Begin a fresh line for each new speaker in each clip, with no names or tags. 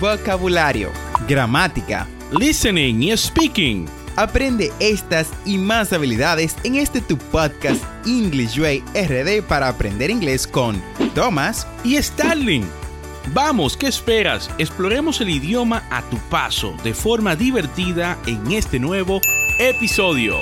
vocabulario, gramática,
listening y speaking.
Aprende estas y más habilidades en este tu podcast English Way RD para aprender inglés con Thomas
y Starling. Vamos, ¿qué esperas? Exploremos el idioma a tu paso de forma divertida en este nuevo episodio.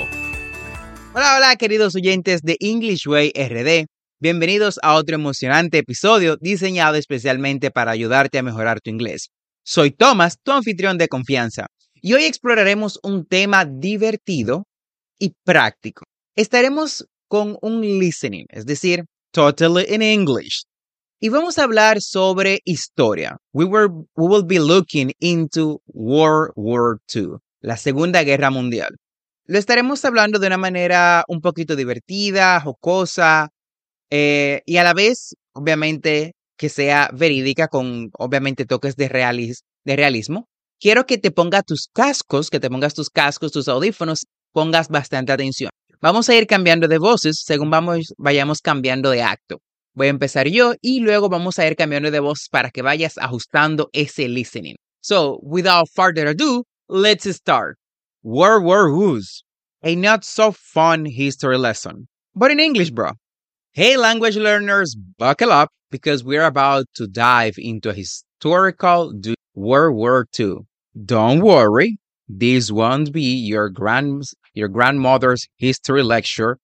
Hola, hola, queridos oyentes de English Way RD. Bienvenidos a otro emocionante episodio diseñado especialmente para ayudarte a mejorar tu inglés. Soy Thomas, tu anfitrión de confianza, y hoy exploraremos un tema divertido y práctico. Estaremos con un listening, es decir, totally in English. Y vamos a hablar sobre historia. We, were, we will be looking into World War II, la Segunda Guerra Mundial. Lo estaremos hablando de una manera un poquito divertida, jocosa, eh, y a la vez, obviamente, que sea verídica con, obviamente, toques de, de realismo. Quiero que te pongas tus cascos, que te pongas tus cascos, tus audífonos, pongas bastante atención. Vamos a ir cambiando de voces según vamos, vayamos cambiando de acto. Voy a empezar yo y luego vamos a ir cambiando de voz para que vayas ajustando ese listening. So, without further ado, let's start. World War Who's a not so fun history lesson, but in English, bro. Hey, language learners, buckle up because we're about to dive into a historical World War II. Don't worry, this won't be your grand your grandmother's history lecture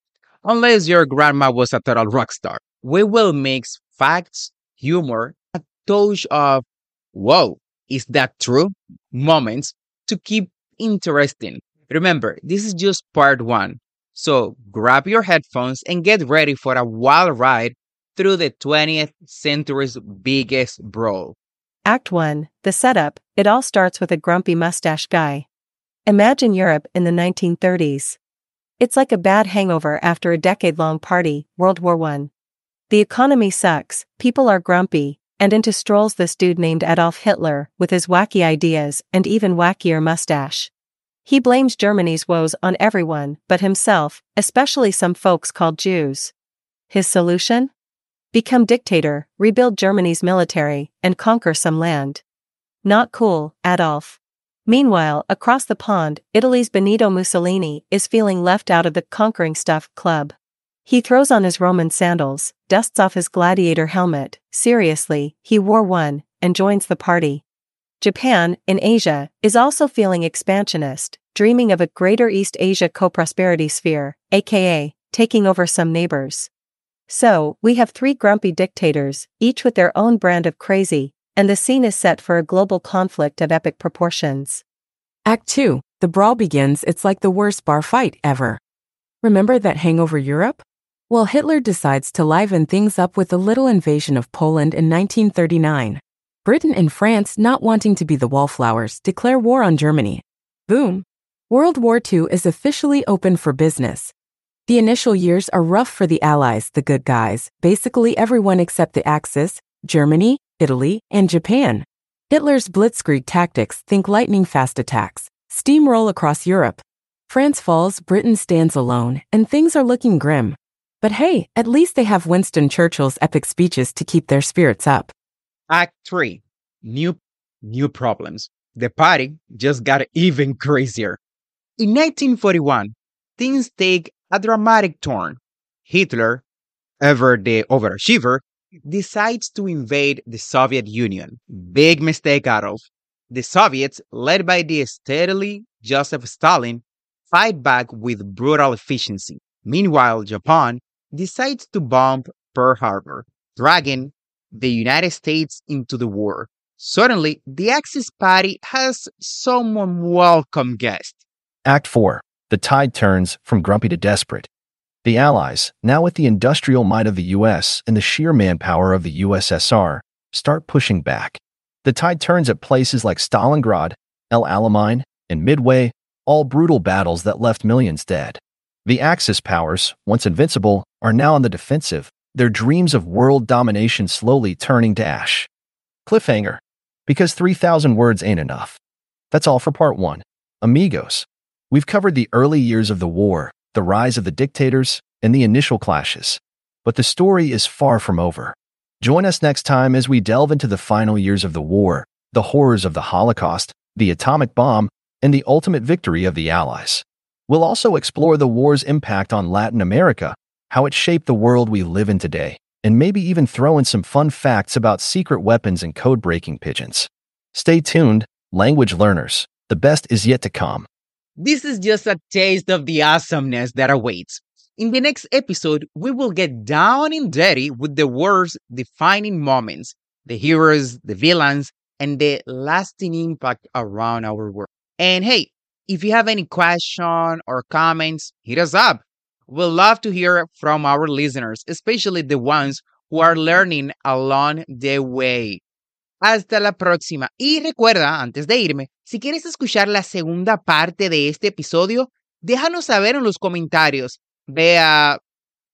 unless your grandma was a total rock star. We will mix facts, humor, a touch of whoa, is that true? moments to keep interesting. Remember, this is just part one. So grab your headphones and get ready for a wild ride through the 20th century's biggest brawl.
Act 1 The setup It all starts with a grumpy mustache guy. Imagine Europe in the 1930s. It's like a bad hangover after a decade long party, World War I. The economy sucks, people are grumpy, and into strolls this dude named Adolf Hitler with his wacky ideas and even wackier mustache. He blames Germany's woes on everyone but himself, especially some folks called Jews. His solution? Become dictator, rebuild Germany's military, and conquer some land. Not cool, Adolf. Meanwhile, across the pond, Italy's Benito Mussolini is feeling left out of the conquering stuff club. He throws on his Roman sandals, dusts off his gladiator helmet, seriously, he wore one, and joins the party. Japan, in Asia, is also feeling expansionist, dreaming of a greater East Asia co-prosperity sphere, aka, taking over some neighbors. So, we have three grumpy dictators, each with their own brand of crazy, and the scene is set for a global conflict of epic proportions.
Act 2. The brawl begins, it's like the worst bar fight ever. Remember that hangover Europe? Well, Hitler decides to liven things up with a little invasion of Poland in 1939. Britain and France, not wanting to be the wallflowers, declare war on Germany. Boom. World War II is officially open for business. The initial years are rough for the Allies, the good guys, basically everyone except the Axis, Germany, Italy, and Japan. Hitler's blitzkrieg tactics think lightning fast attacks, steamroll across Europe. France falls, Britain stands alone, and things are looking grim. But hey, at least they have Winston Churchill's epic speeches to keep their spirits up.
Act 3 New, new problems. The party just got even crazier. In 1941, things take a dramatic turn. Hitler, ever the overachiever, decides to invade the Soviet Union. Big mistake, Adolf. The Soviets, led by the steadily Joseph Stalin, fight back with brutal efficiency. Meanwhile, Japan decides to bomb Pearl Harbor, dragging the United States into the war. Suddenly, the Axis party has some welcome guest.
Act 4. The tide turns from grumpy to desperate. The Allies, now with the industrial might of the US and the sheer manpower of the USSR, start pushing back. The tide turns at places like Stalingrad, El Alamein, and Midway, all brutal battles that left millions dead. The Axis powers, once invincible, are now on the defensive, their dreams of world domination slowly turning to ash. Cliffhanger. Because 3,000 words ain't enough. That's all for part one. Amigos. We've covered the early years of the war, the rise of the dictators, and the initial clashes. But the story is far from over. Join us next time as we delve into the final years of the war, the horrors of the Holocaust, the atomic bomb, and the ultimate victory of the Allies. We'll also explore the war's impact on Latin America, how it shaped the world we live in today, and maybe even throw in some fun facts about secret weapons and code breaking pigeons. Stay tuned, language learners. The best is yet to come.
This is just a taste of the awesomeness that awaits. In the next episode, we will get down and dirty with the war's defining moments, the heroes, the villains, and the lasting impact around our world. And hey, if you have any question or comments, hit us up. We'd love to hear from our listeners, especially the ones who are learning along the way. Hasta la próxima. Y recuerda, antes de irme, si quieres escuchar la segunda parte de este episodio, déjanos saber en los comentarios. Vea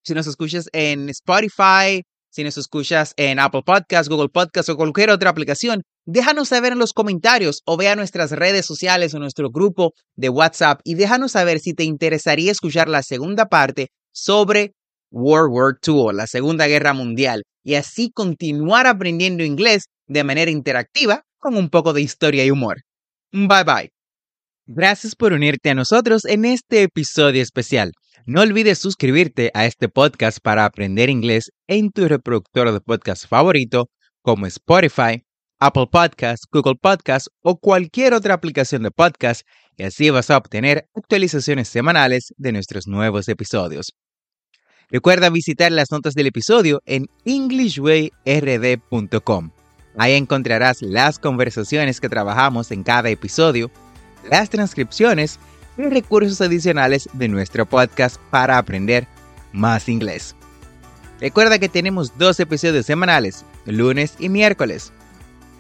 si nos escuchas en Spotify, si nos escuchas en Apple Podcasts, Google Podcasts o cualquier otra aplicación. Déjanos saber en los comentarios o vea nuestras redes sociales o nuestro grupo de WhatsApp y déjanos saber si te interesaría escuchar la segunda parte sobre World War II, la Segunda Guerra Mundial, y así continuar aprendiendo inglés de manera interactiva con un poco de historia y humor. Bye bye. Gracias por unirte a nosotros en este episodio especial. No olvides suscribirte a este podcast para aprender inglés en tu reproductor de podcast favorito como Spotify, Apple Podcasts, Google Podcasts o cualquier otra aplicación de podcast y así vas a obtener actualizaciones semanales de nuestros nuevos episodios. Recuerda visitar las notas del episodio en englishwayrd.com. Ahí encontrarás las conversaciones que trabajamos en cada episodio, las transcripciones y recursos adicionales de nuestro podcast para aprender más inglés. Recuerda que tenemos dos episodios semanales, lunes y miércoles.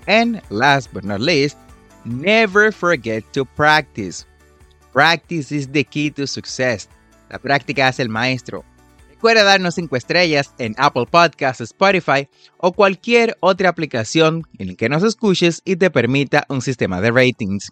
And last but not least, never forget to practice. Practice is the key to success. La práctica hace el maestro. Recuerda darnos 5 estrellas en Apple Podcasts, Spotify o cualquier otra aplicación en la que nos escuches y te permita un sistema de ratings.